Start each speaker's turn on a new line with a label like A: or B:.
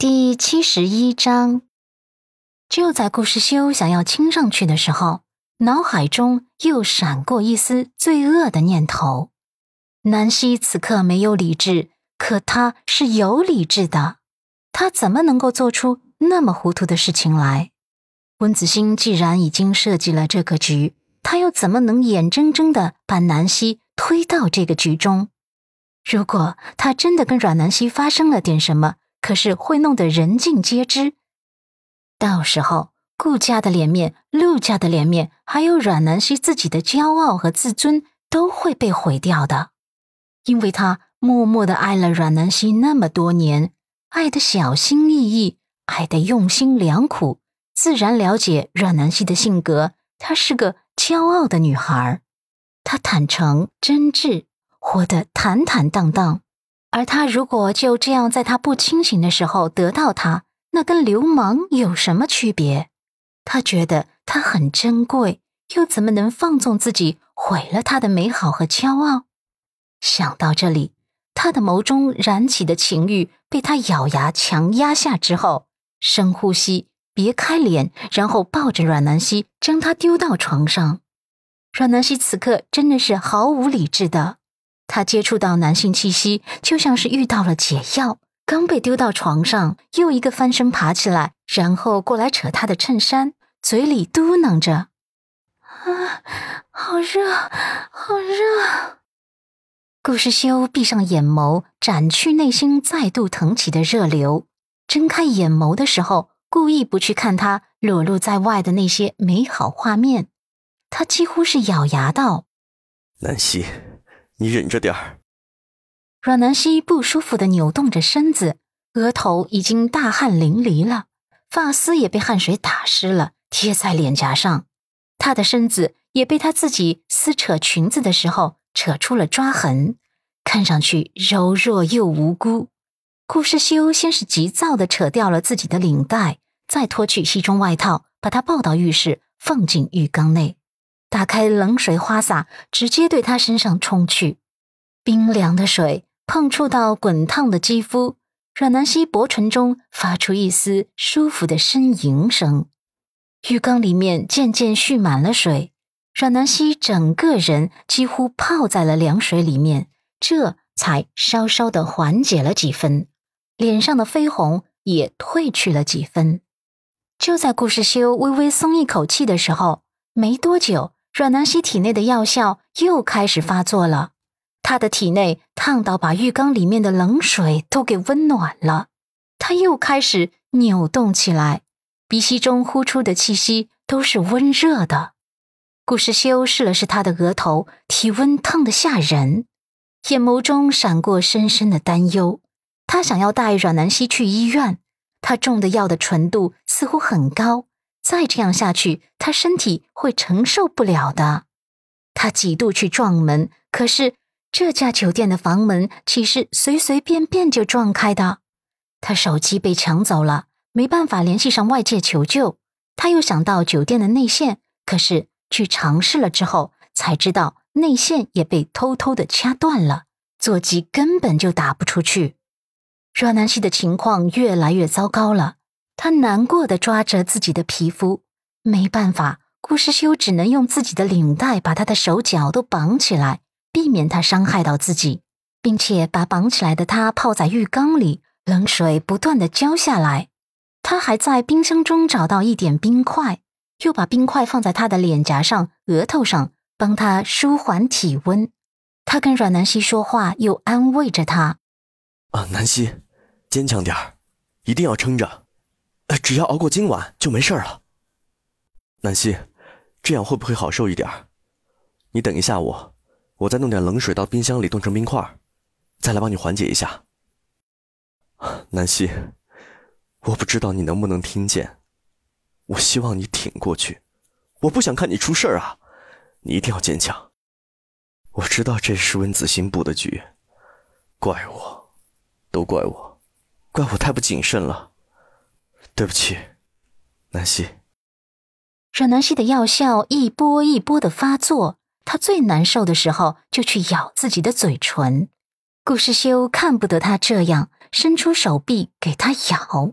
A: 第七十一章，就在顾世修想要亲上去的时候，脑海中又闪过一丝罪恶的念头。南希此刻没有理智，可他是有理智的。他怎么能够做出那么糊涂的事情来？温子星既然已经设计了这个局，他又怎么能眼睁睁的把南希推到这个局中？如果他真的跟阮南希发生了点什么，可是会弄得人尽皆知，到时候顾家的脸面、陆家的脸面，还有阮南希自己的骄傲和自尊都会被毁掉的。因为他默默的爱了阮南希那么多年，爱的小心翼翼，爱的用心良苦，自然了解阮南希的性格。她是个骄傲的女孩，她坦诚真挚，活得坦坦荡荡。而他如果就这样在他不清醒的时候得到他，那跟流氓有什么区别？他觉得他很珍贵，又怎么能放纵自己毁了他的美好和骄傲？想到这里，他的眸中燃起的情欲被他咬牙强压下之后，深呼吸，别开脸，然后抱着阮南希将她丢到床上。阮南希此刻真的是毫无理智的。他接触到男性气息，就像是遇到了解药。刚被丢到床上，又一个翻身爬起来，然后过来扯他的衬衫，嘴里嘟囔着：“啊，好热，好热。”顾世修闭上眼眸，斩去内心再度腾起的热流。睁开眼眸的时候，故意不去看他裸露在外的那些美好画面。他几乎是咬牙道：“
B: 南希。”你忍着点儿。
A: 阮南希不舒服的扭动着身子，额头已经大汗淋漓了，发丝也被汗水打湿了，贴在脸颊上。她的身子也被她自己撕扯裙子的时候扯出了抓痕，看上去柔弱又无辜。顾世修先是急躁的扯掉了自己的领带，再脱去西装外套，把她抱到浴室，放进浴缸内。打开冷水花洒，直接对他身上冲去。冰凉的水碰触到滚烫的肌肤，阮南希薄唇中发出一丝舒服的呻吟声。浴缸里面渐渐蓄满了水，阮南希整个人几乎泡在了凉水里面，这才稍稍的缓解了几分，脸上的绯红也褪去了几分。就在顾世修微微松一口气的时候，没多久。阮南希体内的药效又开始发作了，她的体内烫到把浴缸里面的冷水都给温暖了，她又开始扭动起来，鼻息中呼出的气息都是温热的。顾时修试了试她的额头，体温烫得吓人，眼眸中闪过深深的担忧。他想要带阮南希去医院，他中的药的纯度似乎很高。再这样下去，他身体会承受不了的。他几度去撞门，可是这家酒店的房门岂是随随便便就撞开的？他手机被抢走了，没办法联系上外界求救。他又想到酒店的内线，可是去尝试了之后，才知道内线也被偷偷的掐断了，座机根本就打不出去。阮南希的情况越来越糟糕了。他难过的抓着自己的皮肤，没办法，顾时修只能用自己的领带把他的手脚都绑起来，避免他伤害到自己，并且把绑起来的他泡在浴缸里，冷水不断的浇下来。他还在冰箱中找到一点冰块，又把冰块放在他的脸颊上、额头上，帮他舒缓体温。他跟阮南希说话，又安慰着他：“
B: 啊，南希，坚强点儿，一定要撑着。”只要熬过今晚就没事了。南希，这样会不会好受一点？你等一下我，我再弄点冷水到冰箱里冻成冰块，再来帮你缓解一下。南希，我不知道你能不能听见，我希望你挺过去，我不想看你出事啊！你一定要坚强。我知道这是温子欣布的局，怪我，都怪我，怪我太不谨慎了。对不起，南希。
A: 阮南希的药效一波一波的发作，她最难受的时候就去咬自己的嘴唇。顾世修看不得她这样，伸出手臂给她咬。